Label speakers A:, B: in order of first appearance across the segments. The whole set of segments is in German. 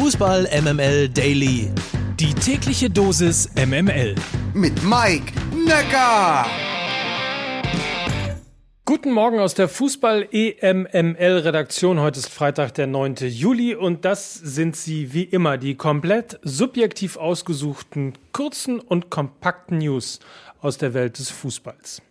A: Fußball MML Daily. Die tägliche Dosis MML.
B: Mit Mike Necker.
C: Guten Morgen aus der Fußball-EMML-Redaktion. Heute ist Freitag, der 9. Juli und das sind sie wie immer, die komplett subjektiv ausgesuchten, kurzen und kompakten News aus der Welt des Fußballs.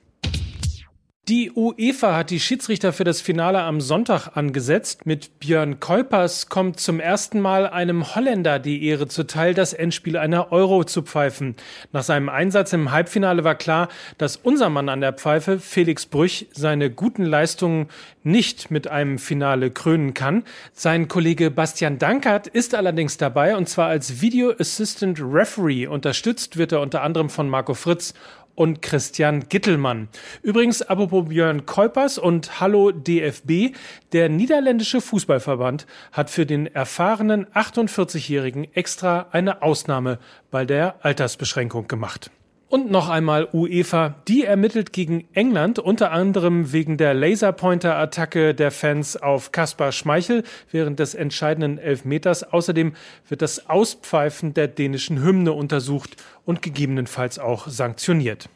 C: Die UEFA hat die Schiedsrichter für das Finale am Sonntag angesetzt. Mit Björn Kolpers kommt zum ersten Mal einem Holländer die Ehre zuteil, das Endspiel einer Euro zu pfeifen. Nach seinem Einsatz im Halbfinale war klar, dass unser Mann an der Pfeife, Felix Brüch, seine guten Leistungen nicht mit einem Finale krönen kann. Sein Kollege Bastian Dankert ist allerdings dabei und zwar als Video Assistant Referee. Unterstützt wird er unter anderem von Marco Fritz und Christian Gittelmann. Übrigens, apropos Björn Kuipers und Hallo DFB, der niederländische Fußballverband hat für den erfahrenen 48-Jährigen extra eine Ausnahme bei der Altersbeschränkung gemacht. Und noch einmal UEFA, die ermittelt gegen England, unter anderem wegen der Laserpointer-Attacke der Fans auf Kaspar Schmeichel während des entscheidenden Elfmeters. Außerdem wird das Auspfeifen der dänischen Hymne untersucht und gegebenenfalls auch sanktioniert.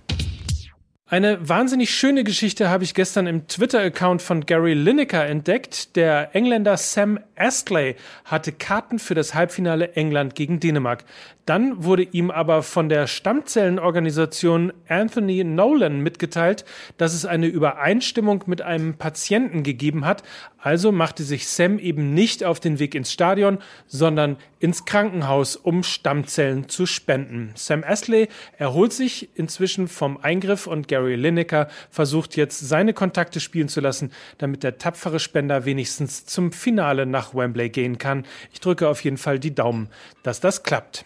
C: Eine wahnsinnig schöne Geschichte habe ich gestern im Twitter-Account von Gary Lineker entdeckt. Der Engländer Sam Astley hatte Karten für das Halbfinale England gegen Dänemark. Dann wurde ihm aber von der Stammzellenorganisation Anthony Nolan mitgeteilt, dass es eine Übereinstimmung mit einem Patienten gegeben hat. Also machte sich Sam eben nicht auf den Weg ins Stadion, sondern ins Krankenhaus, um Stammzellen zu spenden. Sam Astley erholt sich inzwischen vom Eingriff und Gary Lineker versucht jetzt seine Kontakte spielen zu lassen, damit der tapfere Spender wenigstens zum Finale nach Wembley gehen kann. Ich drücke auf jeden Fall die Daumen, dass das klappt.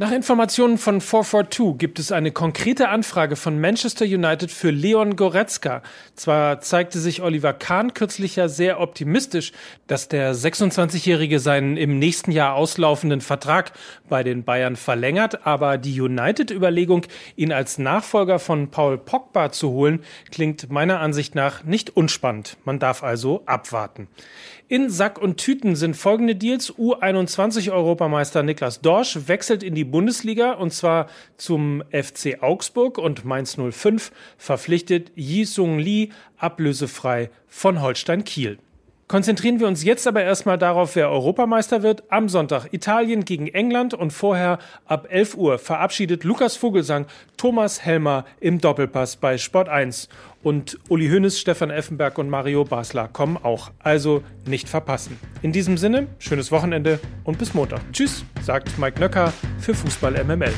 C: Nach Informationen von 442 gibt es eine konkrete Anfrage von Manchester United für Leon Goretzka. Zwar zeigte sich Oliver Kahn kürzlich ja sehr optimistisch, dass der 26-Jährige seinen im nächsten Jahr auslaufenden Vertrag bei den Bayern verlängert, aber die United-Überlegung, ihn als Nachfolger von Paul Pogba zu holen, klingt meiner Ansicht nach nicht unspannend. Man darf also abwarten. In Sack und Tüten sind folgende Deals. U21-Europameister Niklas Dorsch wechselt in die Bundesliga und zwar zum FC Augsburg und Mainz 05 verpflichtet Yi Sung Lee ablösefrei von Holstein Kiel. Konzentrieren wir uns jetzt aber erstmal darauf, wer Europameister wird. Am Sonntag Italien gegen England und vorher ab 11 Uhr verabschiedet Lukas Vogelsang Thomas Helmer im Doppelpass bei Sport 1. Und Uli Hoeneß, Stefan Effenberg und Mario Basler kommen auch. Also nicht verpassen. In diesem Sinne, schönes Wochenende und bis Montag. Tschüss, sagt Mike Nöcker für Fußball MML.